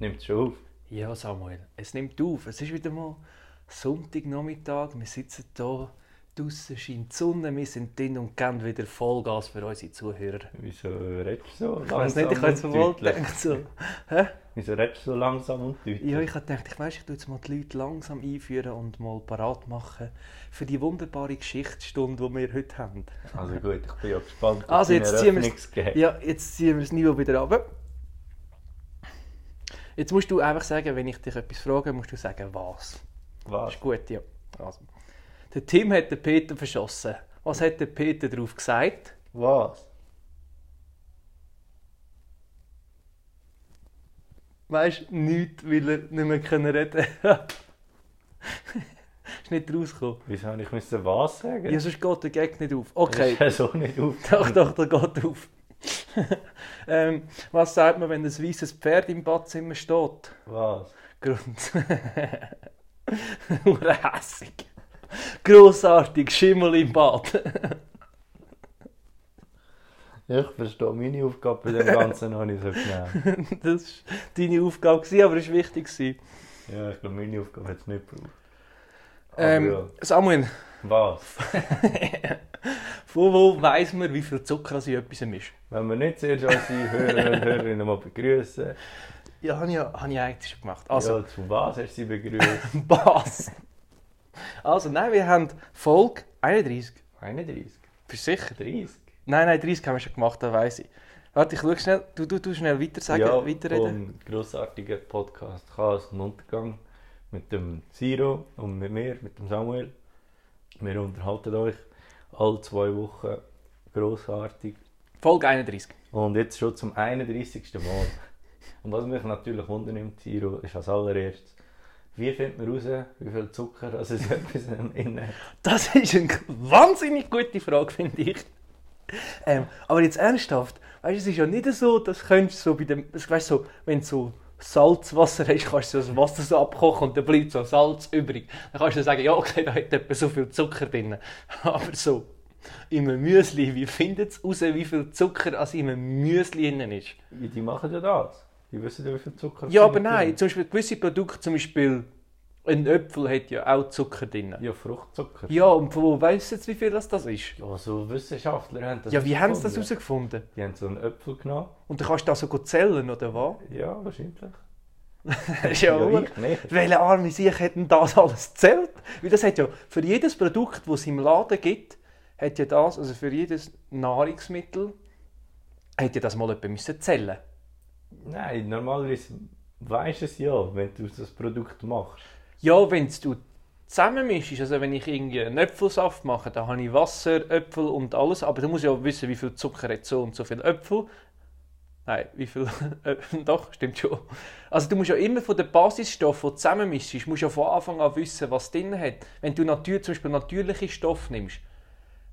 Nimmt schon auf? Ja, Samuel, es nimmt auf. Es ist wieder mal Sonntagnachmittag. Wir sitzen hier, draußen scheint die Sonne, wir sind drin und geben wieder Vollgas für unsere Zuhörer. Wieso redest du so Ich weiß nicht, ich habe jetzt wohl gedacht, so, hä? Wieso redest du so langsam und deutlich? Ja, ich habe gedacht, ich weiss, ich tue jetzt mal die Leute langsam einführen und mal parat machen für die wunderbare Geschichtsstunde, die wir heute haben. Also gut, ich bin ja gespannt auf Also, jetzt ziehen. Ja, jetzt ziehen wir das Niveau wieder runter. Jetzt musst du einfach sagen, wenn ich dich etwas frage, musst du sagen, was. Das Was? ist gut, ja. Also. Der Tim hat den Peter verschossen. Was hat der Peter darauf gesagt? Was? Weißt du, nichts, weil er nicht mehr können reden konnte. ist nicht rausgekommen. Wieso habe ich was sagen? Ja, sonst geht der Gag nicht auf. Okay, Das ist ja so nicht auf. doch, doch, der geht auf. ähm, was sagt man, wenn ein weißes Pferd im Badzimmer steht? Was? Grund. Nur hässig. Grossartig, Schimmel im Bad. Ich verstehe meine Aufgabe bei dem Ganzen noch nicht so genau. das war deine Aufgabe, aber es war wichtig. Ja, ich glaube, meine Aufgabe hat es nicht gebraucht. Ähm, ja. Samuel, Was? von wo weiss man, wie viel Zucker in etwas ist? Wenn wir nicht zuerst unsere Hörer und Hörerinnen mal begrüßen. Ja, habe ich, hab ich eigentlich schon gemacht. Also, ja, zu was hast du sie begrüßt? was? Also, nein, wir haben Folge 31. 31? Bist du sicher? 30? Nein, nein, 30 haben wir schon gemacht, das weiss ich. Warte, ich schau schnell. Du, du, du schnell weiter sagen, ja, weiterreden. vom grossartigen Podcast Chaos und Untergang mit dem Siro und mit mir, mit dem Samuel. Wir unterhalten euch alle zwei Wochen grossartig. Folge 31. Und jetzt schon zum 31. Mal. Und was mich natürlich wundernimmt, Siro, ist als allererstes, wie findet man raus, wie viel Zucker also es etwas in hat? Das ist eine wahnsinnig gute Frage, finde ich. Ähm, aber jetzt ernsthaft, weißt, es ist ja nicht so, dass könntest so bei dem, weißt, so, wenn du so Salzwasser hast, kannst du das Wasser so abkochen und dann bleibt so Salz übrig. Dann kannst du sagen, ja okay, da hat etwa so viel Zucker drin. Aber so, in einem Müsli, wie findet es raus, wie viel Zucker an einem Müsli drin ist? Wie, die machen ja das. Die wissen ja, wie viel Zucker Ja, aber drin nein, haben. zum Beispiel gewisse Produkte, zum Beispiel ein Äpfel hat ja auch Zucker drin. Ja, Fruchtzucker. Ja, und von wo weißt du jetzt, wie viel das, das ist? Ja, so Wissenschaftler haben das Ja, wie haben sie das herausgefunden. Die haben so einen Äpfel genommen. Und dann kannst du das so zählen, oder was? Ja, wahrscheinlich. Ja, ja ich nicht. Welche arme sich hätten das alles zählt? Weil das hat ja für jedes Produkt, das es im Laden gibt, hat ja das, also für jedes Nahrungsmittel, hat ja das mal jemand müssen zählen. Nein, normalerweise weisst du es ja, wenn du das Produkt machst. Ja, wenn du zusammenmischst, also wenn ich irgendwie einen Äpfelsaft mache, dann habe ich Wasser, Äpfel und alles, aber du musst ja wissen, wie viel Zucker hat so und so viel Äpfel. Nein, wie viel? Doch, stimmt schon. Also du musst ja immer von den Basisstoffen, die du zusammenmischst, musst ja von Anfang an wissen, was drin hat. Wenn du natür, zum Beispiel natürliche Stoffe nimmst,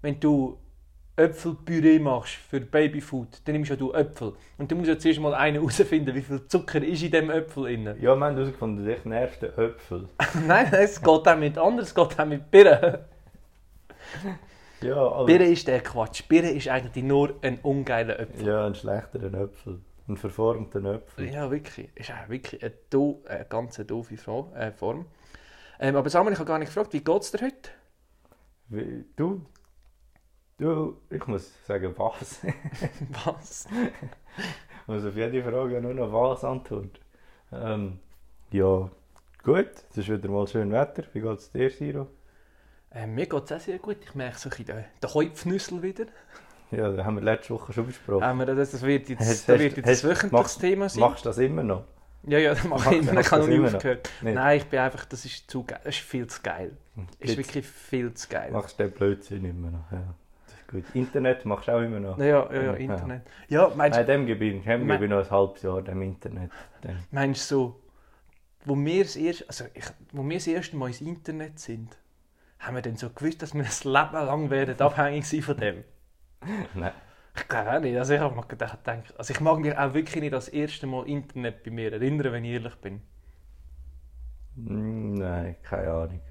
wenn du Äpfelpüree machst für Babyfood, dann nimmst ja du Äpfel. Und du musst ja zuerst mal einen herausfinden, wie viel Zucker ist in dem Äpfel drin. Ja, wir haben herausgefunden, dich nervt der Äpfel. Nein, es geht auch mit anders, es geht auch mit Birnen. Ja, aber... Birne ist der Quatsch. Birne ist eigentlich nur ein ungeiler Äpfel. Ja, ein schlechteren Äpfel. Ein verformten Äpfel. Ja, wirklich. Ist auch wirklich eine, do eine ganz doofe äh, Form. Ähm, aber Samuel, ich habe gar nicht gefragt, wie geht es dir heute? Wie, du? Du, ich muss sagen, was? Was? Ich muss auf jede Frage nur noch was antworten. Ähm, ja, gut. Es ist wieder mal schön Wetter. Wie geht es dir, Siro? Ähm, mir geht es auch sehr gut. Ich merke so ein bisschen den, Kopfnüssel wieder. Ja, das haben wir letzte Woche schon besprochen. Ähm, das, das wird jetzt, Hast- das wird jetzt hast- wöchentliches machst- Thema sein. Machst du das immer noch? Ja, ja, das mache ich immer. machst Ich habe noch das nie noch? aufgehört. Nein, ich bin einfach, das ist zu geil. Das ist viel zu geil. Ist Jetzt wirklich viel zu geil. Machst du den Blödsinn immer noch? Ja, das ist gut. Internet machst du auch immer noch? Ja, ja, ja. Internet. Ja, meinst, Nein, dem gebe ich, dem gebe ich noch ein halbes Jahr, dem Internet. Dem. meinst du so, wo wir, das erste, also ich, wo wir das erste Mal ins Internet sind, haben wir dann so gewusst, dass wir ein Leben lang werden abhängig sein von dem? Nein. Ich glaube auch nicht. Also ich habe mir gedacht, also ich mag mich auch wirklich nicht das erste Mal Internet bei mir erinnern, wenn ich ehrlich bin. Mm, Nein, keine Ahnung.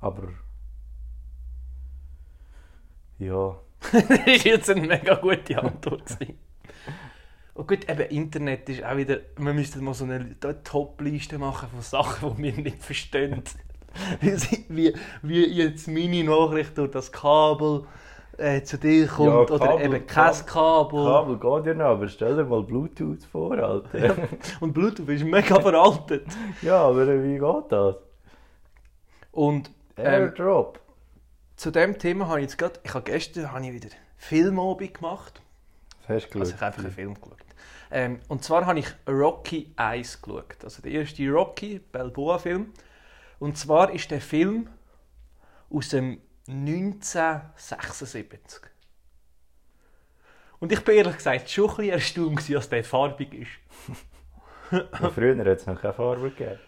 Aber. Ja. das war jetzt eine mega gute Antwort. Und gut, eben Internet ist auch wieder, wir müssten mal so eine Top-Liste machen von Sachen, die wir nicht verstehen. wie, wie jetzt meine Nachricht durch das Kabel äh, zu dir kommt Ja, oder Kabel, eben kein Kabel. Kabel geht ja noch, aber stell dir mal Bluetooth vor, Alter. Und Bluetooth ist mega veraltet. ja, aber wie geht das? Und ähm, Airdrop. Zu dem Thema habe ich jetzt gerade, ich habe gestern habe ich wieder Filmabend gemacht. Das hast du Also ich habe einfach einen Film geschaut. Ähm, und zwar habe ich Rocky 1 geschaut. Also der erste Rocky Balboa-Film. Und zwar ist der Film aus dem 1976. Und ich bin ehrlich gesagt schon ein bisschen erstaunt, dass der farbig ist. Und früher hat es noch keine Farbe gegeben.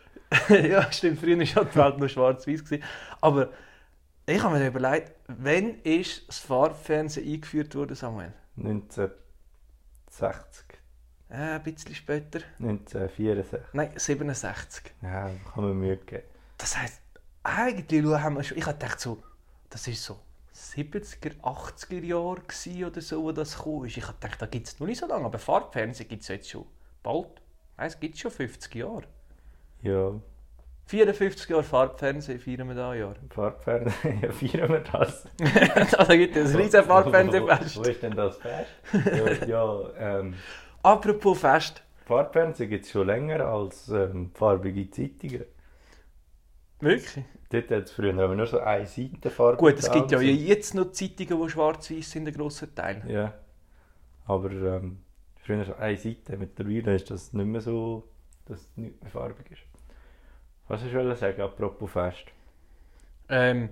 ja, stimmt, früher war halt die Welt nur schwarz-weiß. gewesen. Aber ich habe mir überlegt, wann ist das Farbfernsehen eingeführt worden, Samuel? 1960, Äh, ein bisschen später. 1964. Nein, 67. Ja, kann man Mühe geben. Das heisst, eigentlich haben wir schon. Ich habe gedacht, so, das ist so 70er, 80er Jahre oder so, wo das ist. Ich habe gedacht, da gibt es noch nicht so lange, aber Farbfernsehen gibt es jetzt schon bald. Es gibt schon 50 Jahre. Ja, 54 Jahre Farbfernsehen feiern wir da Jahr. Farbfernsehen, ja, feiern wir das. da gibt es ein riesen Wo, Farbfernsehfest. wo ist denn das Fest? ja, ja ähm, Apropos Fest. Farbfernsehen gibt es schon länger als ähm, farbige Zeitungen. Wirklich? Dort hat es früher aber nur so eine Seite Farbe. Gut, es gibt ja jetzt noch Zeitungen, die schwarz-weiß sind, ein grosser Teil. Ja, aber ähm, früher so eine Seite. Mittlerweile ist das nicht mehr so, dass es nicht mehr farbig ist. Was ich wollte sagen, apropos Fest? Ähm,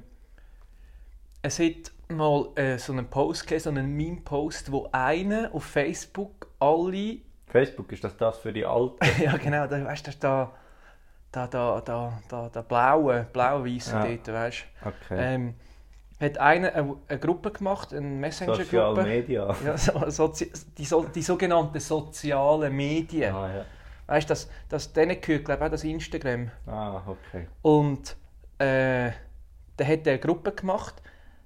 es hat mal äh, so einen Post gegeben, so einen Meme-Post, wo einer auf Facebook alle Facebook, ist das das für die Alten? ja genau, da, weißt du, da, da, da, da, da, da blaue, blau-weiße Ja. dort, weißt du. Okay. Ähm, hat einer eine, eine Gruppe gemacht, eine Social Messenger-Gruppe. Media. Ja, so, sozi die, so, die sogenannten sozialen Medien. Ah, ja. Weißt du, das, das denen gehört, glaube ich, auch das Instagram. ah, okay. Und äh, der hat eine Gruppe gemacht,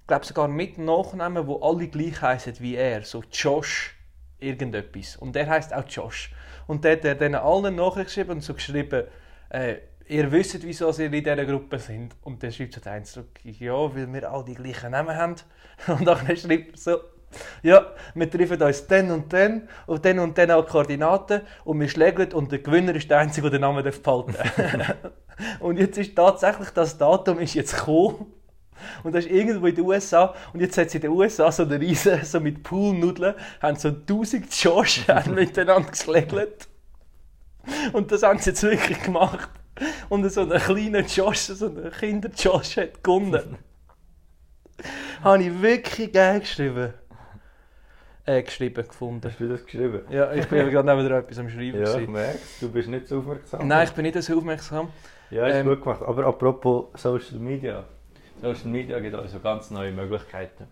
glaube sogar mit Nachnamen, wo alle gleich heißen wie er, so Josh irgendetwas. Und der heißt auch Josh. Und der hat er denen allen nachgeschrieben und so geschrieben, äh, ihr wisst, wieso ihr in dieser Gruppe sind. Und der schreibt so der eine so, ja, weil wir alle die gleichen Namen haben. Und dann schreibt er so, ja, wir treffen uns dann und dann auf dann und dann auch Koordinaten und wir schlägeln und der Gewinner ist der Einzige, der den Namen behalten darf. Und jetzt ist tatsächlich das Datum ist jetzt gekommen. Und das ist irgendwo in den USA. Und jetzt hat es in den USA so eine riesen, so mit Poolnudeln, haben so 1000 Josh miteinander geschlägelt. Und das haben sie jetzt wirklich gemacht. Und so ein kleiner Josh, so ein Kinder-Josh hat gewonnen. Habe ich wirklich geil geschrieben. Äh, geschrieben gefunden. Hast du das geschrieben? Ja, ich bin gerade neben dir etwas am Schreiben. Ja, ich merke Du bist nicht so aufmerksam. Nein, ich bin nicht so aufmerksam. Ja, ist ähm, gut gemacht. Aber apropos Social Media. Social Media gibt also ganz neue Möglichkeiten.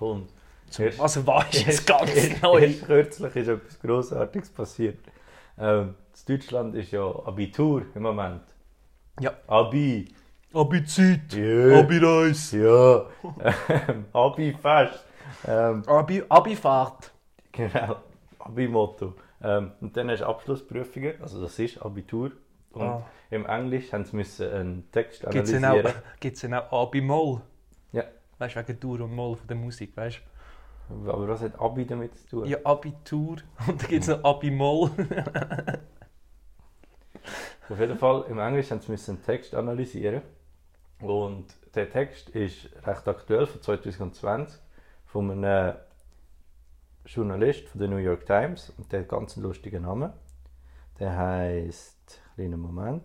Und erst- Also was ist jetzt erst- ganz erst- neu? erst kürzlich ist etwas Grossartiges passiert. Ähm, in Deutschland ist ja Abitur im Moment. Ja. Abi. Abizid, Ja. Abi-Reis, Ja. Ähm, Abi-Fest. Ähm, Abi, Abifahrt. genau. Abi-Motto. Ähm, und dann hast du Abschlussprüfungen. Also das ist Abitur. Und Ah. im Englisch haben sie müssen einen Text Gibt es analysieren. auch, gibt's denn auch Abi-Moll? Ja. Weißt du, wegen Dur und Moll von der Musik, weißt Aber was hat Abi damit zu tun? du? Ja, Abitur und dann gibt es noch Abi-Moll. Auf jeden Fall, im Englisch haben sie müssen einen Text analysieren. Und der Text ist recht aktuell, von 2020, von einem Journalist von der New York Times. Und der hat ganz einen lustigen Namen. Der heißt, kleinen Moment,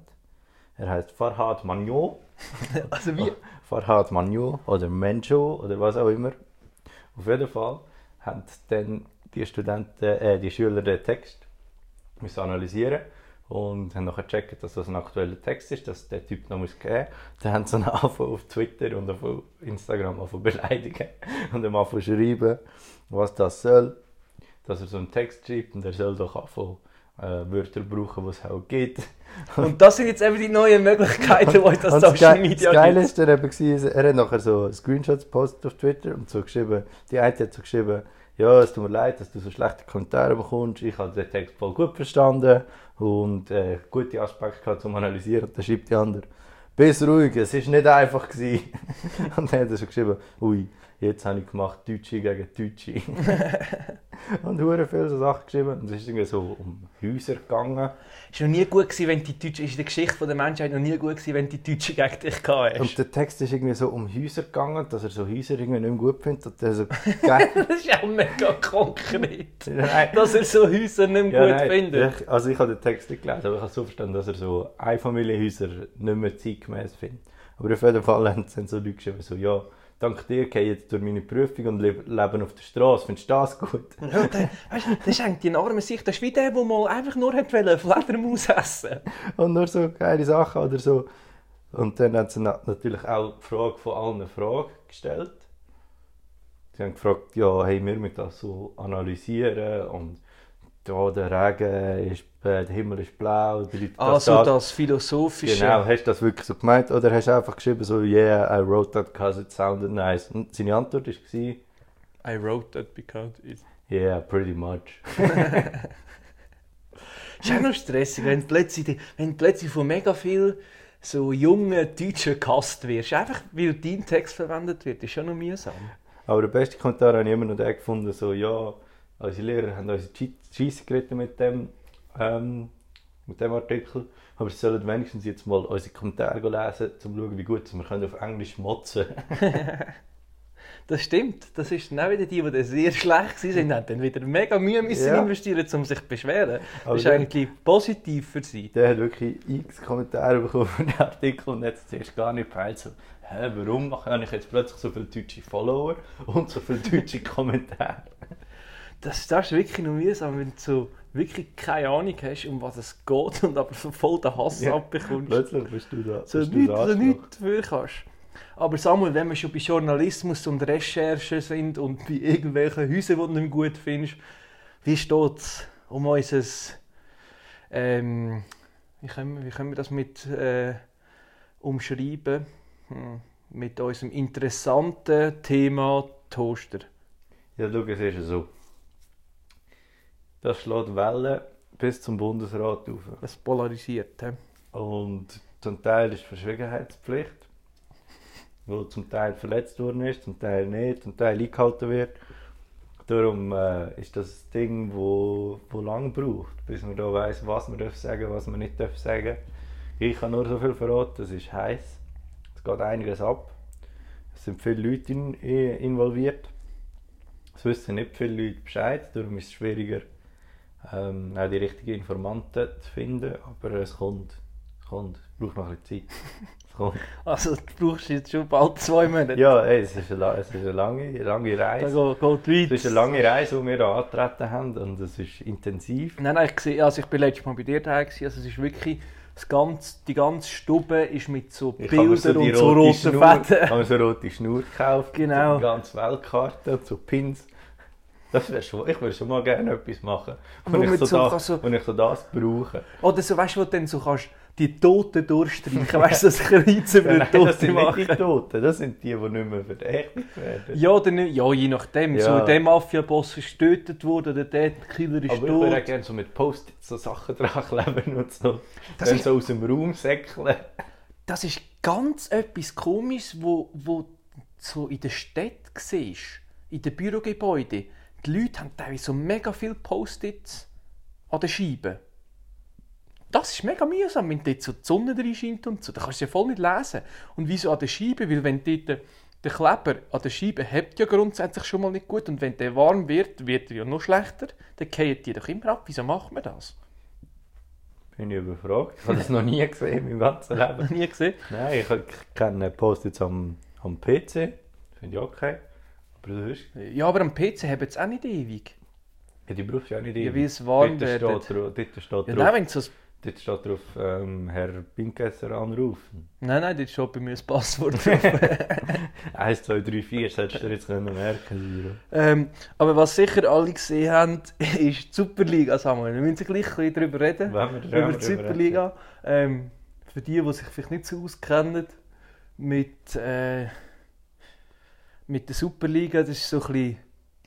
er heißt Farhad Magnon. Also wie? Farhad Magnon oder Menjo oder was auch immer. Auf jeden Fall haben dann die Studenten, äh, die Schüler den Text müssen analysieren und haben nachher gecheckt, dass das ein aktueller Text ist, dass der Typ noch muss geben. Dann haben sie angefangen auf Twitter und auf Instagram angefangen beleidigen und ihm angefangen schreiben, was das soll, dass er so einen Text schreibt und er soll doch anfangen äh, Wörter brauchen, die es auch gibt. Und das sind jetzt eben die neuen Möglichkeiten, die das Social Media das Geile gibt. ist dann eben, gewesen, er hat nachher so Screenshots gepostet auf Twitter und so geschrieben, die eine hat so geschrieben, ja, es tut mir leid, dass du so schlechte Kommentare bekommst. Ich habe den Text voll gut verstanden und äh, gute Aspekte gehabt zum Analysieren. Dann schreibt die andere, bist ruhig, es war nicht einfach. Und dann hat er so geschrieben, ui, jetzt habe ich gemacht Deutsche gegen Deutsche. und hure viele so Sachen geschrieben. Und es ist irgendwie so um Häuser gegangen. Es war noch nie gut, gewesen, wenn die Deutschen, ist in der Geschichte der Menschheit noch nie gut gewesen, wenn die Deutschen gegen dich gehabt Und der Text ist irgendwie so um Häuser gegangen, dass er so Häuser irgendwie nicht mehr gut findet. Und er so. Das ist auch mega konkret. Nein. Dass er so Häuser nicht mehr Ja, gut nein, findet. Ich, also ich habe den Text nicht gelesen, aber ich habe so verstanden, dass er so Einfamilienhäuser nicht mehr zeitgemäß findet. Aber auf jeden Fall haben so Leute geschrieben, so, ja, dank dir gehe ich jetzt durch meine Prüfung und lebe, leben auf der Straße. Findest du das gut? Ja, der, weißt, das ist eigentlich die arme Sicht. Das ist wie der, der mal einfach nur hat wollen, Fledermaus essen Und nur so geile Sachen oder so. Und dann haben sie na- natürlich auch die Frage von allen Fragen gestellt. Sie haben gefragt, ja, hey, wir müssen das so analysieren und da der Regen ist, äh, der Himmel ist blau, Also das, das Philosophische. Genau, hast du das wirklich so gemeint oder hast du einfach geschrieben so, yeah, I wrote that because it sounded nice. Und seine Antwort war, I wrote that because it... yeah, pretty much. Es ist auch noch stressig, wenn du plötzlich, wenn du plötzlich von mega viel so jungen Deutschen gehasst wirst. Einfach weil dein Text verwendet wird. Das ist schon noch mühsam. Aber der beste Kommentar habe ich immer noch den gefunden, so, ja, unsere Lehrer haben uns Scheisse geritten mit dem, ähm, mit dem Artikel, aber sie sollen wenigstens jetzt mal unsere Kommentare lesen, um zu schauen, wie gut wir können auf Englisch motzen Das stimmt. Das ist dann wieder die, die sehr schlecht waren, haben dann wieder mega Mühe müssen Ja. investieren, um sich zu beschweren. Aber das ist eigentlich positiv für sie. Der hat wirklich x Kommentare bekommen für den Artikel und hat es zuerst gar nicht gepeilt, so, hä, warum habe ich jetzt plötzlich so viele deutsche Follower und so viele deutsche Kommentare? Das, das ist wirklich noch mühsam, wenn du so wirklich keine Ahnung hast, um was es geht und aber voll den Hass Ja. abbekommst. Plötzlich bist du da. So nichts, so Arschloch. nichts dafür kannst. Aber Samuel, wenn wir schon bei Journalismus und Recherche sind und bei irgendwelchen Häusern, die du nicht gut findest, wie steht es um unser... Ähm, wie, können wir, wie können wir das mit äh, umschreiben? Hm, mit unserem interessanten Thema Toaster. Ja, schau, es ist ja so. Das schlägt Wellen bis zum Bundesrat auf. Das polarisiert. He? Und zum Teil ist Verschwiegenheitspflicht, wo zum Teil verletzt worden ist, zum Teil nicht, zum Teil eingehalten wird. Darum äh, ist das ein Ding, wo, wo lang braucht, bis man da weiß, was man darf sagen, was man nicht darf sagen. Ich kann nur so viel verraten, es ist heiß, es geht einiges ab. Es sind viele Leute in, involviert. Es wissen nicht viele Leute Bescheid, darum ist es schwieriger, ähm, auch die richtigen Informanten zu finden. Aber es kommt, es kommt, es braucht noch ein bisschen Zeit. Es kommt. Also du brauchst jetzt schon bald zwei Monate. Ja, ey, es ist eine, es ist eine lange, lange Da Reise. geht, geht weit. Es ist eine lange Reise, die wir da angetreten haben und es ist intensiv. Nein, nein, ich, sehe, also ich bin letztes Mal bei dir daheim, also es ist wirklich, ganze, die ganze Stube ist mit so Ich habe Bildern die und so rote roten Schnur, Fäden. habe mir so rote Schnur gekauft, Genau. so die ganze Weltkarte und so Pins. Das wär schon, ich würde schon mal gerne etwas machen, Wo wenn ich so, so so- ich so das brauche. Oder so, weißt du, wo du dann so kannst, die Toten durchstreichen, weißt du, das Kreuz über den Nein, das Toten sind nicht die. Toten, das sind die, die nicht mehr verdächtigt werden. Ja, oder nicht? Ja, je nachdem. Ja. So, der Mafia-Boss ist getötet worden, oder der Killer ist Aber ich würde auch tot. gerne so mit Post-its so Sachen dran kleben und so. Das dann ist- so aus dem Raum säckeln. Das ist ganz etwas Komisches, wo, wo so in der Stadt siehst, in den Bürogebäuden. Die Leute haben teilweise so mega viele Post-its an den Scheiben. Das ist mega mühsam, wenn dort so die Sonne drin scheint und so. Da kannst du es ja voll nicht lesen. Und wieso an der Scheibe? Weil wenn dort der, Kleber an der Scheibe hebt ja grundsätzlich schon mal nicht gut. Und wenn der warm wird, wird er ja noch schlechter. Dann fallen die doch immer ab. Wieso macht man das? Bin ich überfragt. Ich habe das noch nie gesehen in meinem ganzen Leben. Noch nie gesehen. Nein, ich, ich kenne Post-its am, am PC. Finde ich okay. Aber sonst, Ja, aber am PC haben es auch nicht ewig. ja, die brauchst du ja nicht Ja, ewig. wie es warm dort steht, wird. drauf, dort steht Ja, nein, wenn ein dort steht drauf ähm, Herr Pinkesser anrufen. Nein, nein, dort steht bei mir das Passwort drauf. 1, 2, 3, 4, solltest du dir jetzt können merken ähm, aber was sicher alle gesehen haben, ist die Superliga, Samuel. Wir müssen gleich ein bisschen darüber reden. Wenn wir über die Superliga. Ähm, für die, die sich vielleicht nicht so auskennen mit, äh, mit der Superliga, das ist so ein bisschen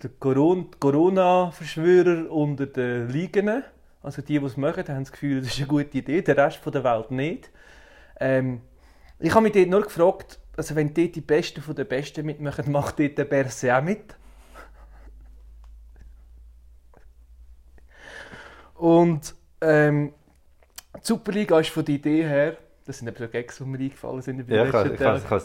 der Coron- Corona-Verschwörer unter den Ligen. Also die, die es machen, haben das Gefühl, das ist eine gute Idee, der Rest der Welt nicht. Ähm, ich habe mich dort nur gefragt, also wenn dort die Besten von den Besten mitmachen, macht dort der Berse auch mit? Und ähm, die Superliga ist von der Idee her, das sind eben Gags, die mir eingefallen sind Ja, ich Tagen. es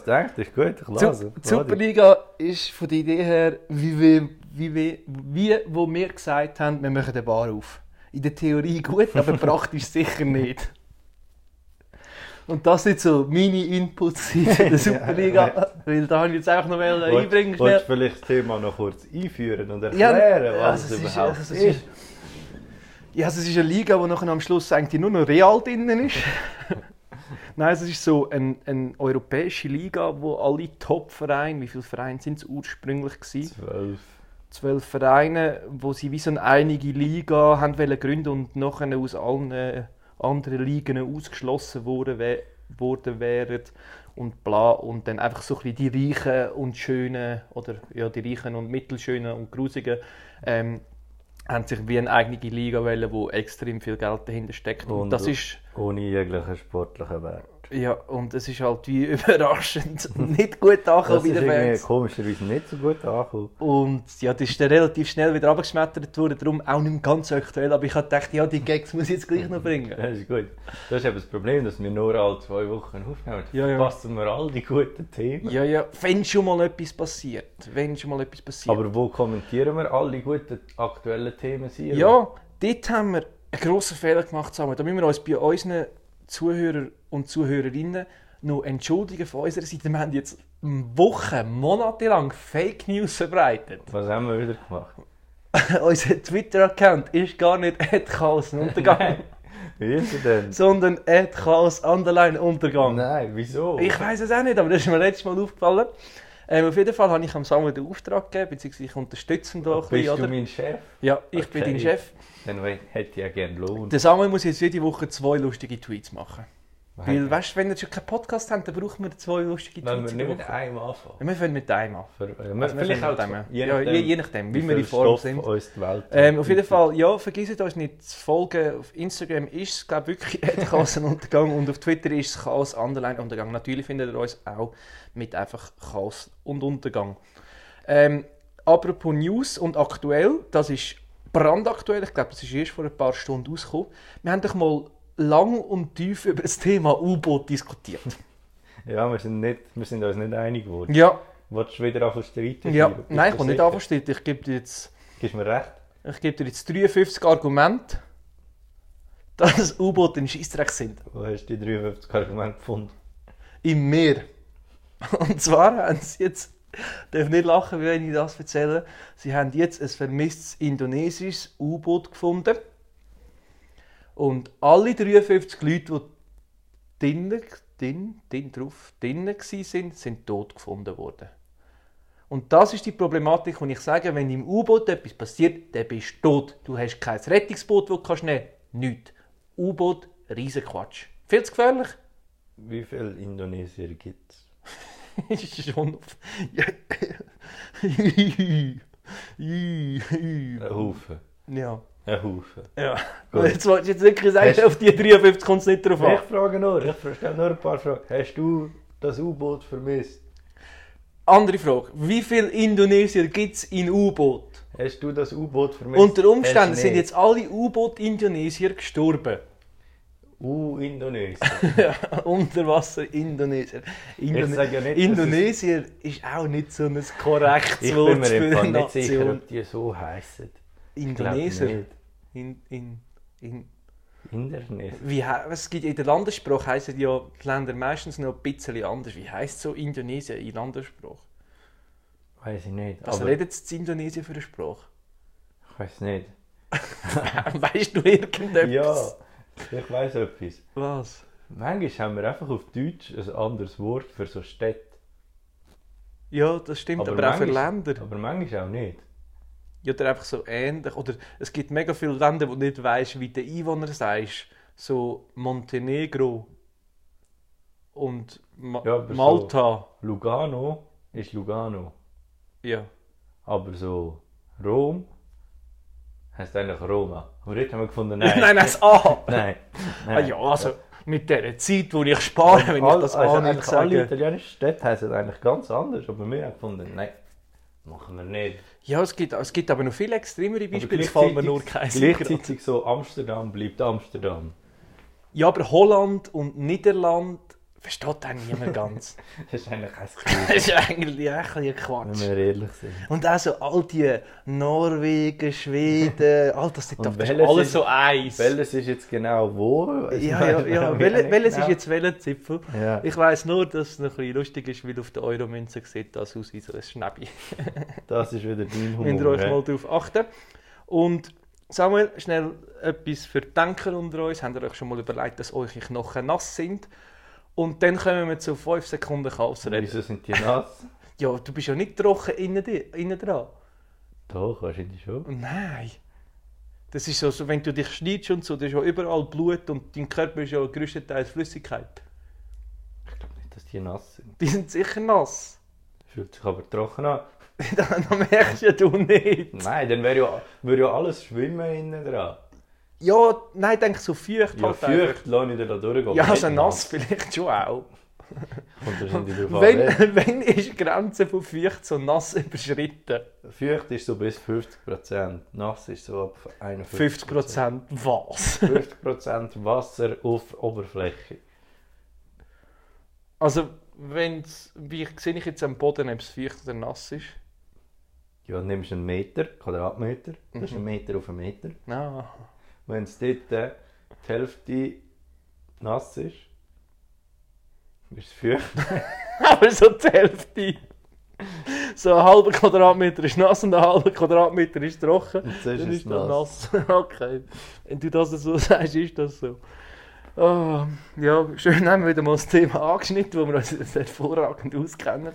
gedacht, das ist gut, ich lasse. Die Superliga ist von der Idee her, wie wir, wie, wir, wie wo wir gesagt haben, wir machen den Bar auf. In der Theorie gut, aber praktisch sicher nicht. Und das sind so meine Inputs in der Superliga, weil da habe ich jetzt einfach noch mal einbringen Wolltest du vielleicht das Thema noch kurz einführen und Ja, erklären, was also es es ist- überhaupt also es ist? Ja, also es ist eine Liga, wo nachher am Schluss eigentlich nur noch Real drinnen ist. Nein, es ist so eine, eine europäische Liga, wo alle Top-Vereine, wie viele Vereine sind es ursprünglich gewesen? Zwölf. zwölf Vereine, wo sie wie so eine einige Liga haben gründen und nachher aus allen äh, anderen Ligen ausgeschlossen worden, worden wären und bla und dann einfach so ein die Reichen und Schönen oder ja die Reichen und Mittelschönen und Grusigen ähm, haben sich wie eine eigene Liga wollen, wo extrem viel Geld dahinter steckt und, Und- das ist Ohne jeglichen sportlichen Wert. Ja und es ist halt wie überraschend nicht gut angekommen Das bei ist den Fans. komischerweise nicht so gut angekommen. Und ja, das ist dann relativ schnell wieder abgeschmettert worden, darum auch nicht ganz aktuell. Aber ich habe gedacht, ja, die Gags muss ich jetzt gleich noch bringen. Das ist gut. Das ist eben das Problem, dass wir nur alle zwei Wochen aufnehmen. Ja, ja. Passen wir all die guten Themen. Ja, ja, wenn schon mal etwas passiert. Wenn schon mal etwas passiert. Aber wo kommentieren wir alle guten aktuellen Themen? Siro? ja, dort haben wir einen grossen Fehler gemacht zusammen. Da müssen wir uns bei unseren Zuhörern und Zuhörerinnen noch entschuldigen von unserer Seite. Wir haben jetzt Wochen, Monate lang Fake News verbreitet. Was haben wir wieder gemacht? Unser Twitter-Account ist gar nicht Chaos Untergang, Wie ist er denn? sondern Chaos Underline Untergang. Nein, wieso? Ich weiß es auch nicht, aber das ist mir letztes Mal aufgefallen. Ähm, auf jeden Fall habe ich am Samuel den Auftrag gegeben, beziehungsweise ich unterstütze ihn da ein Bist bisschen, du oder? mein Chef? Ja, ich bin Okay. dein Chef. Dann hätte ich ja gerne Lohn. Der Samuel muss jetzt jede Woche zwei lustige Tweets machen. Weil, weißt du, wenn wir schon keinen Podcast haben, dann brauchen wir zwei lustige Wenn wir nicht mit einem anfangen. Ja, wir fangen mit einem an. Für, Also, wir vielleicht auch zwei. Je ja, nachdem, je, nachdem, wie, wir in Form Stoff sind. uns die Welt Ähm, auf jeden. Fall, ja, vergisst uns nicht zu folgen. Auf Instagram ist es, glaube ich, wirklich Chaos-Untergang und auf Twitter ist es Chaos-Underline-Untergang. Natürlich findet ihr uns auch mit einfach Chaos und Untergang. Ähm, apropos News und aktuell, das ist brandaktuell, ich glaube, das ist erst vor ein paar Stunden rausgekommen. Wir haben doch mal lang und tief über das Thema U-Boot diskutiert. Ja, wir sind, nicht, wir sind uns nicht einig geworden. Ja, Wolltest du wieder anfangen zu streiten? ja. Nein, ich will nicht sicher? anfangen. Ich gebe dir jetzt... Gibst mir recht? Ich gebe dir jetzt 53 Argumente, dass U-Boote ein Scheissdreck sind. Wo hast du die 53 Argumente gefunden? Im Meer. Und zwar haben sie jetzt, ich darf nicht lachen, wenn ich das erzähle, sie haben jetzt ein vermisstes indonesisches U-Boot gefunden. Und alle 53 Leute, die drinnen, drin, drin, drauf, drinnen waren, sind, tot gefunden worden. Und das ist die Problematik, wo ich sage, wenn im U-Boot etwas passiert, dann bist du tot. Du hast kein Rettungsboot, das du kannst nehmen kannst. Nichts. U-Boot, Riesenquatsch. Viel zu gefährlich? Wie viele Indonesier gibt es? ist schon. Ein Haufen. ja. Ein Haufen. Ja. Gut. Jetzt wolltest du jetzt wirklich sagen, Hast- auf die 53 kommt es nicht drauf Ich an. frage nur, ich stelle nur ein paar Fragen. Hast du das U-Boot vermisst? Andere Frage. Wie viele Indonesier gibt es in U-Boot? Hast du das U-Boot vermisst? Unter Umständen Hast sind nicht. jetzt alle U-Boot-Indonesier gestorben. U-Indonesien. Unterwasser-Indonesier. Indone sage ja nicht, dass es- Indonesier ist auch nicht so ein korrektes Ich Wort bin mir für im Fall eine nicht sicher, Nation. ob die so heißen. Indonesier. In, in, in, Indonesien. Wie, es gibt in der Landessprache heißen ja die Länder meistens noch ein bisschen anders. Wie heißt so Indonesien in Landessprache? Weiß ich nicht. Was aber redet es in Indonesien für eine Sprache? ich weiß nicht. weißt du irgendetwas? Ja, ich weiß etwas. Was? Manchmal haben wir einfach auf Deutsch ein anderes Wort für so Städte. Ja, das stimmt, Aber aber, auch für Länder. Aber manchmal auch nicht. Ja, oder einfach so ähnlich. Oder es gibt mega viele Länder, wo du nicht weißt, wie der Einwohner sagst. So Montenegro und Ma Ja, aber so- Malta. Lugano ist Lugano. Ja. Aber so Rom heisst eigentlich Roma. Aber dort haben wir gefunden, nein. Nein, nein, das A. Nein. Ah, nein. ja, also mit der Zeit, die ich spare, wenn ich All- das also A nicht eigentlich alle sage. italienischen Städte heißen eigentlich ganz anders. Aber wir haben gefunden, nein, machen wir nicht. Ja, es gibt, es gibt aber noch viel extremere Aber Beispiele, fällt mir nur kein Gleichzeitig so Amsterdam bleibt Amsterdam. Ja, aber Holland und Niederland versteht auch niemand ganz. Das ist eigentlich kein das ist eigentlich ein bisschen wenn Quatsch. wir ehrlich sind. Und auch so all die Norwegen, Schweden, all das, das ist alles ist- so eins. Welches ist jetzt genau wo? Ich Ja, ja, ja. Wel, welches genau. ist jetzt welcher Zipfel? Ja. Ich weiss nur, dass es noch ein bisschen lustig ist, weil auf der Euro-Münze sieht das aus wie so ein Schnäppi. Das ist wieder dein Humor. Müsst ihr euch mal darauf achten. Und Samuel, schnell etwas für die Denker unter uns. Habt ihr euch schon mal überlegt, dass eure Knochen nass sind? Und dann kommen wir zu 5 Sekunden Chaosreden. Wieso sind die nass? Ja, du bist ja nicht trocken innen, innen dran. Doch, wahrscheinlich schon. Nein. Das ist so, so, wenn du dich schneidest und so, da ist ja überall Blut und dein Körper ist ja größtenteils Flüssigkeit. Ich glaube nicht, dass die nass sind. Die sind sicher nass. Fühlt sich aber trocken an. dann, merkst ja du nicht. Nein, dann wäre ja, würde ja alles schwimmen innen dran. Ja, nein, denk so feucht Ja, halt feucht lasse ich dir da durchgehen. Ja, also nass vielleicht schon auch. Wenn, wenn ist die Grenze von feucht so nass überschritten? Feucht ist so bis 50%. Nass ist so ab 51%. 50% was? 50% Wasser auf Oberfläche. Also, wenn's, wie sehe ich jetzt am Boden, ob es feucht oder nass ist? Ja, nimmst du einen Meter, Quadratmeter. Das ist ein Meter auf einen Meter. Ah. Wenn es dort die Hälfte nass ist, ist es feucht. Aber so die Hälfte. So ein halber Quadratmeter ist nass und ein halber Quadratmeter ist trocken. Und sonst Dann ist ist nass. nass. okay. Wenn du das so sagst, ist das so. Oh, ja, schön haben wir wieder mal das Thema angeschnitten, wo wir uns jetzt hervorragend auskennen.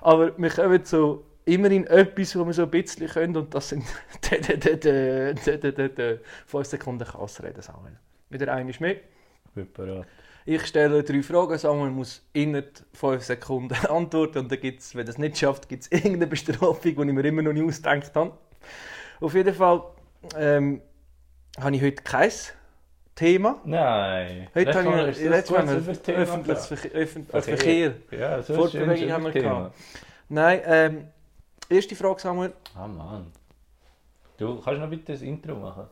Aber wir kommen zu immerhin etwas, wo wir so ein bisschen können und das sind die, die, die, die, die, die, die, die 5 Sekunden Kassreden sammeln. Wieder eine mehr. Ich bin bereit. Ich stelle drei Fragen, Samuel muss innerhalb 5 Sekunden antworten und dann gibt's, wenn er es nicht schafft, gibt es irgendeine Bestrafung, die ich mir immer noch nicht ausgedacht habe. Auf jeden Fall ähm, habe ich heute kein Thema. Nein. Heute Letztes habe Mal ich ist das letztes Mal das öffentliches. Verkehr. Verkehr. Ja, Fortbewegung haben wir gehabt. Nein, ähm, erste Frage, Samuel. Ah Mann. Du kannst noch bitte das Intro machen?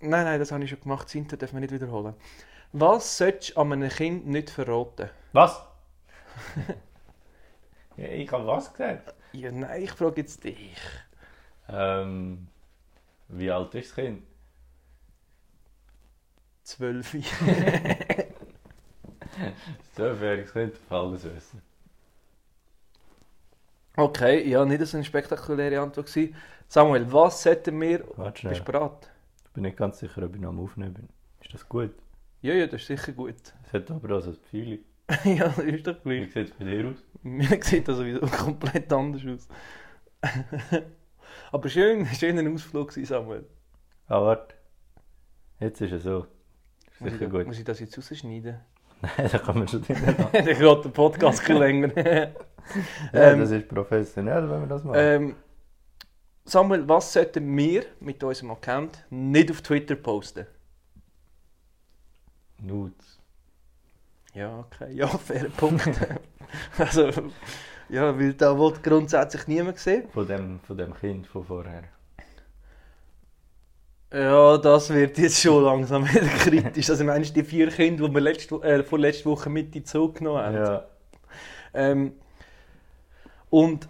Nein, nein, das habe ich schon gemacht. Das Intro dürfen wir nicht wiederholen. Was solltest du an einem Kind nicht verraten? Was? ja, ich habe was gesagt. Ja, nein, ich frage jetzt dich. Ähm, wie alt ist das Kind? Zwölf. Zwölfjähriges Kind darf alles wissen. Okay, ja, nicht so eine spektakuläre Antwort gewesen. Samuel, was sollten wir... Warte Bist schnell. du bereit? Ich bin nicht ganz sicher, ob ich noch am Aufnehmen bin. Ist das gut? Ja, ja, das ist sicher gut. Es hat aber auch so ein Gefühl. ja, das ist doch Wie gleich. sieht es bei dir aus? Mir sieht das sowieso komplett anders aus. Aber schön, schöner Ausflug gewesen, Samuel. Ah, warte. Jetzt ist es so. Ist Muss ich, sicher gut. muss ich das jetzt rausschneiden? Nein, da kann man schon drin. Dann geht der Podcast bisschen länger. Ja, Ähm, das ist professionell, wenn wir das machen. ähm, Samuel, was sollten wir mit unserem Account nicht auf Twitter posten? Nudes. Ja, okay. Ja, fairer Punkt. also, ja, weil da will grundsätzlich niemand sehen. Von dem, von dem Kind von vorher. Ja, das wird jetzt schon langsam wieder kritisch. Also meinst du die vier Kinder, die wir letzte, äh, vor letzter Woche mit in den Zug genommen haben? Ja. Ähm, und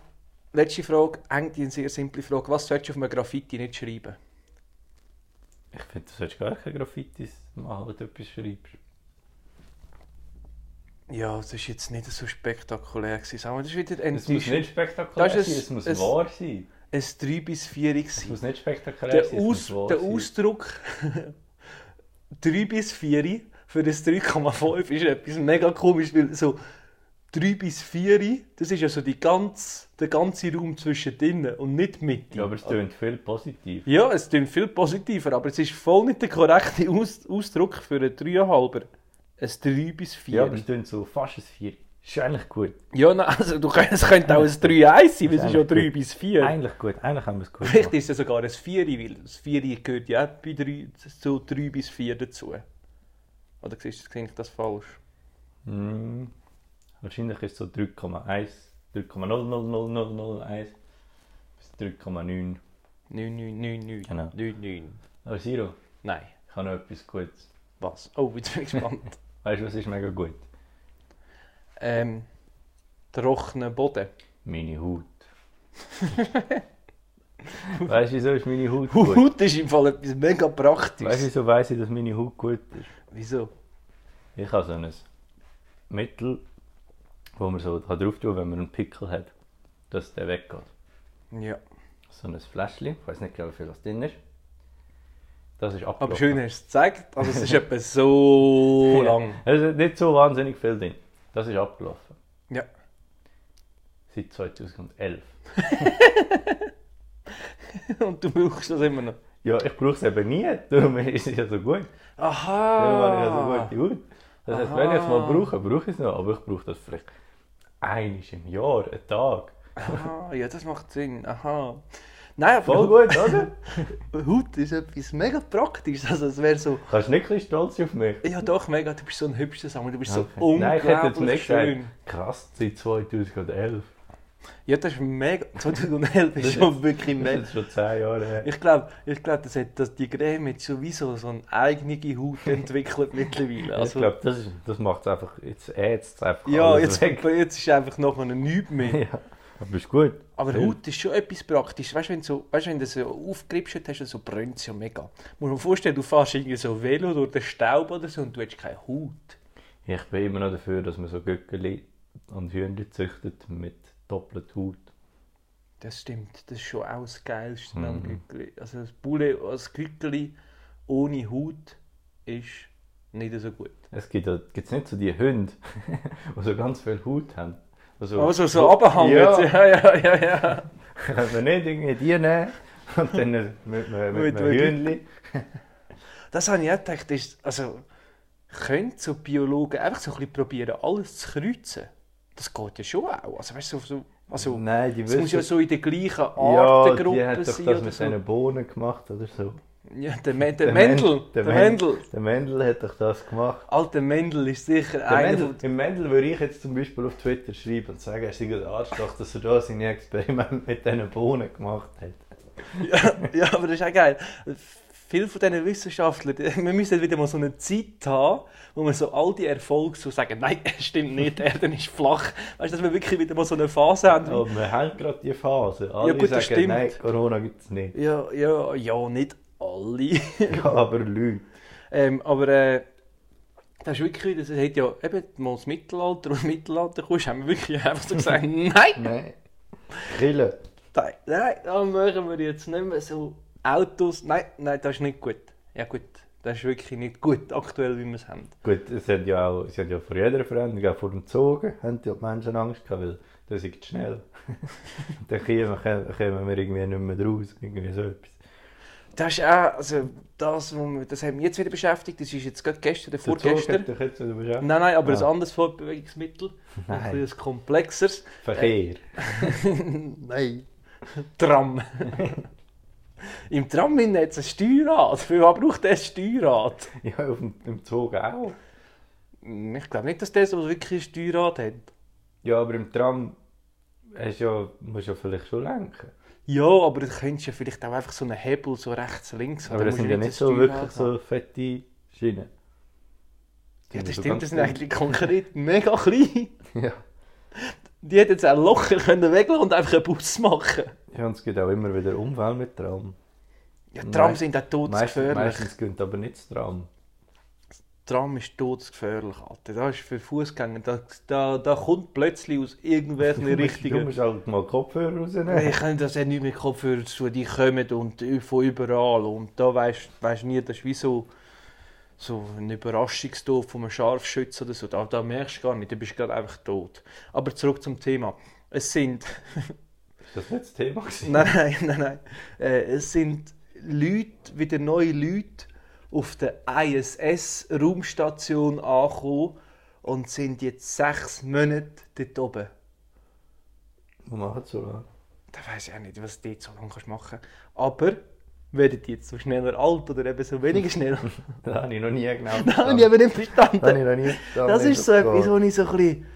letzte Frage, eigentlich eine sehr simple Frage. Was solltest du auf einem Graffiti nicht schreiben? Ich finde, du solltest gar keine Graffitis machen, wenn du etwas schreibst. Ja, das ist jetzt nicht so spektakulär gewesen. Das ist wieder ein, Es muss nicht spektakulär sein, ein- es muss wahr sein. Ein 3 bis 4 Es gewesen. muss nicht spektakulär Der, sein, Aus, der. Ausdruck 3 bis 4 für das 3,5 ist etwas mega komisch, weil so 3 bis 4, das ist ja so die ganz, der ganze Raum zwischen drinnen und nicht Mitte. Ja, aber es klingt viel positiv. Ja, es klingt viel positiver, aber es ist voll nicht der korrekte Aus Ausdruck für einen 3,5er. Ein 3 bis 4. Ja, aber es klingt so fast ein 4. Ist eigentlich gut. Ja, nein, also du es könnte auch ein 3-1 sein, weil es ist ja Eigentlich 3 gut. bis 4. Eigentlich gut. Eigentlich haben wir es gut Vielleicht gemacht. ist es sogar ein 4, weil das 4 gehört ja auch bei 3, zu 3 bis 4 dazu. Oder siehst du, das falsch? Mm, wahrscheinlich ist es so 3,1, 3,00001 bis 3,9. 9, 9, 9, 9. Genau. 9, 9. Aber Siro, Nein. ich habe noch etwas Gutes. Was? Oh, jetzt bin ich gespannt. Weißt du, was ist mega gut? Ähm, trockener Boden. Meine Haut. weißt du, wieso ist meine Haut gut? Haut ist im Fall etwas mega Weißt du, wieso weiss ich, dass meine Haut gut ist? Wieso? Ich habe so ein Mittel, wo man so drauf tun wenn man einen Pickel hat, dass der weggeht. Ja. So ein Fläschchen, ich weiß nicht genau, wie viel das drin ist. Das ist abgelaufen. Aber schön hast du es gezeigt. Also es ist etwa so lang. Es ist nicht so wahnsinnig viel drin. Das ist abgelaufen. Ja. Seit 2011. Und du brauchst das immer noch. Ja, ich brauche es eben nie, darum ist es ja so gut. Aha. Darum habe ich ja so gute Haut. Das heißt, wenn ich es mal brauche, brauche ich es noch. Aber ich brauche das vielleicht einmal im Jahr, einen Tag. Aha, ja, das macht Sinn. Aha. Nein, aber Voll gut, oder? Haut ist etwas mega praktisches. Also es wäre so... Kannst du nicht ein stolz auf mich? Ja doch, mega, du bist so ein hübscher Sammler, du bist so Okay. Nein, ich hätte jetzt unglaublich nicht gesagt, schön. krass, seit 2011. Ja, das ist mega... 2011 ist schon wirklich Das mega... ist jetzt schon 10 Jahre her. Ich glaube, ich glaub, das hat, dass die Creme hat sowieso so eine eigene Haut entwickelt mittlerweile. Also, ich glaube, das, ist- das macht es einfach, jetzt ätzt es einfach ja, jetzt, weg. jetzt ist einfach noch nichts mehr. ja, aber ist gut. Aber Ja. Haut ist schon etwas praktisch. Weißt du, wenn, du so, weißt, wenn du so aufgeripscht hast, so brennt es ja mega. Muss man vorstellen, du fährst irgendwie so Velo durch den Staub oder so und du hast keine Haut. Ich bin immer noch dafür, dass man so Göckeli und Hühnchen züchtet mit doppelter Haut. Das stimmt, das ist schon auch das Geilste Mhm. am. Also das Bulle als Gückeli ohne Haut ist nicht so gut. Es gibt gibt's nicht so die Hunde, die so ganz viel Haut haben. Also, Also so abhängen. Ja, Ja, ja, ja, ja. kann man nicht irgendwie die nehmen und dann mit, mit, mit, einem Hühnchen. Das habe ich auch gedacht, ist, also können so Biologen einfach so ein bisschen probieren, alles zu kreuzen? Das geht ja schon auch. Also weißt du, so, so, also, Nein, die es muss ja wissen... so in der gleichen Ja, Artengruppe die hat doch sein das mit so. seinen Bohnen gemacht oder so. Ja, der, der, Der Mendel. Men- Der, der Men- Mendel. Der Mendel hat doch das gemacht. Alter Mendel ist sicher Der einer Mendel. Im Mendel würde ich jetzt zum Beispiel auf Twitter schreiben und sagen, er sei ein Arschloch, dass er da seine Experimente mit diesen Bohnen gemacht hat. ja, ja, aber das ist auch geil. Viele von diesen Wissenschaftlern, wir müssen wieder mal so eine Zeit haben, wo wir so all die Erfolge so sagen, nein, stimmt nicht, die Erde ist flach. Weißt du, dass wir wirklich wieder mal so eine Phase haben. Aber wir haben gerade die Phase. Alle gut, das sagen, stimmt. nein, Corona gibt es nicht. Ja, ja, ja, nicht alle. Aber Leute. ähm, aber äh, das ist wirklich, das hat ja eben mal das Mittelalter und das Mittelalter kommst, haben wir wirklich einfach so gesagt, nein, Nein. Killen. nein, nein, da machen wir jetzt nicht mehr so Autos, nein, nein, das ist nicht gut. Ja gut, das ist wirklich nicht gut, aktuell, wie wir es haben. Gut, es hat ja auch, es hat ja vor jeder Veränderung, auch vor dem Zogen, haben die Menschen Angst gehabt, weil das ist schnell. dann kommen, kommen wir irgendwie nicht mehr raus, irgendwie so etwas. Das ist auch, also das, das haben wir jetzt wieder beschäftigt, das ist jetzt gerade gestern oder Der vorgestern. dich jetzt wieder beschäftigt. Nein, nein, aber Ah. ein anderes Fortbewegungsmittel, ein Nein. bisschen ein komplexeres. Verkehr. Nein. Tram. Im Tram hat es ein Steuerrad. Für was braucht der ein Steuerrad? Ja, auf dem, im Zug auch. Hm, Ich glaube nicht, dass der so wirklich ein Steuerrad hat. Ja, aber im Tram hast ja, musst du ja vielleicht schon lenken. Ja, aber du könntest ja vielleicht auch einfach so einen Hebel so rechts, links. Aber da das sind ja nicht so wirklich haben. so fette Schienen. Ja, das stimmt, das sind eigentlich konkret mega klein. Ja. Die hätten jetzt auch locker können weglassen und einfach einen Bus machen ja, und es gibt auch immer wieder Unfälle mit Tram. Ja, Tram Meist- sind auch Meistens, todesgefährlich. meistens gehen aber nicht das Tram. Tram ist todesgefährlich, Alter. Das ist für Fußgänger. Da, da, da kommt plötzlich aus irgendwelchen Du Richtungen. musst halt mal Kopfhörer rausnehmen. Ich kann das ja nicht mit Kopfhörern zu tun. Die kommen und von überall. Und da weisst du nie, das ist wie so, so ein Überraschungsdorf von einem Scharfschützen oder so. Da, da merkst du gar nicht, du bist gerade einfach tot. Aber zurück zum Thema. Es sind. Ist das nicht das Thema? gewesen? nein, nein, nein, nein. Äh, es sind Leute, wieder neue Leute auf der ISS-Raumstation angekommen. und sind jetzt sechs Monate dort oben. Wo machen so lange? Da weiß ich auch nicht, was du dort so lange kannst machen kannst. Aber werden die jetzt so schneller alt oder eben so weniger schnell? Das habe ich noch nie genau das habe ich nicht Das verstanden. ich noch nie verstanden. Das ist so etwas, wo ich so ein bisschen...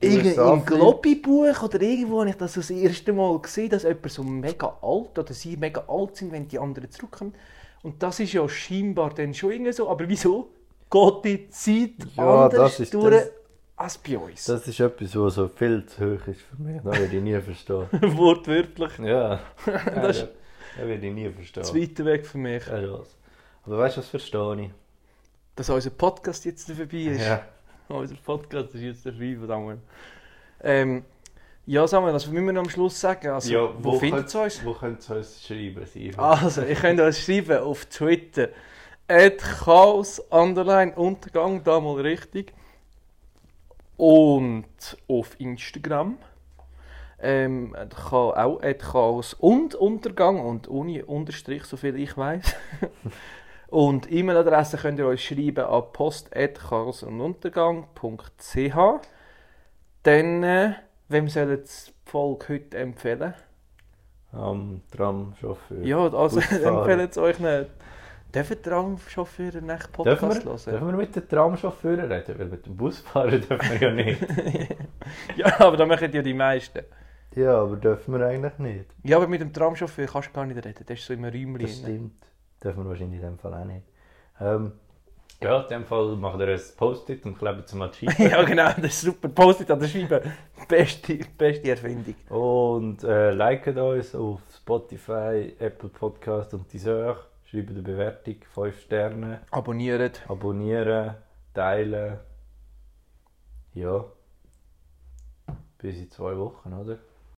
Irgend, Im Globi-Buch oder irgendwo habe ich das das erste Mal gesehen, dass jemand so mega alt oder sie mega alt sind, wenn die anderen zurückkommen. Und das ist ja scheinbar dann schon irgendwie so. Aber wieso geht die Zeit Ja, anders das ist durch das- als bei uns? Das ist etwas, was so viel zu hoch ist für mich. Das werde ich nie verstehen. Wortwörtlich. Ja, Das ist das werde ich nie verstehen. zu weit weg für mich. Ja, das. Aber weißt du, was verstehe ich? Dass unser Podcast jetzt vorbei ist. Ja. Unser Podcast ist jetzt vorbei, verdammt. Ähm, ja, Samuel, das müssen wir noch am Schluss sagen. Also, Ja, wo, wo findet könnt- ihr uns? Wo könnt ihr uns schreiben? Simon? Also, ihr könnt uns schreiben auf Twitter. At Chaos Underline Untergang, da mal richtig. Und auf Instagram. Ähm, kann auch at Chaos und Untergang und ohne Unterstrich, soviel ich weiß. und E-Mail-Adresse könnt ihr euch schreiben an post.chaosunduntergang.ch. Dann, äh, wem soll die Folge heute empfehlen? Am Tramchauffeur. Ja, also empfehlen es euch nicht. Dürfen Tramchauffeure nicht Dürfen Podcast wir, hören? dürfen wir mit den Tramchauffeuren reden? Weil mit dem Busfahrer dürfen wir ja nicht. Ja, aber da machen ja die meisten. ja, aber dürfen wir eigentlich nicht. Ja, aber mit dem Tramchauffeur kannst du gar nicht reden. Der ist so im Räumchen. Das stimmt. Dürfen wir wahrscheinlich in dem Fall auch nicht. Ähm, ja, in dem Fall macht er ein Post-it und klebt es mal die Scheibe. ja, genau, das ist super. Postet an der Scheibe. Beste, beste Erfindung. Und äh, liket uns auf Spotify, Apple Podcast und Deezer. Schreibt eine Bewertung, 5 Sterne. Abonniert. Abonnieren, teilen. Ja. Bis in zwei Wochen, oder?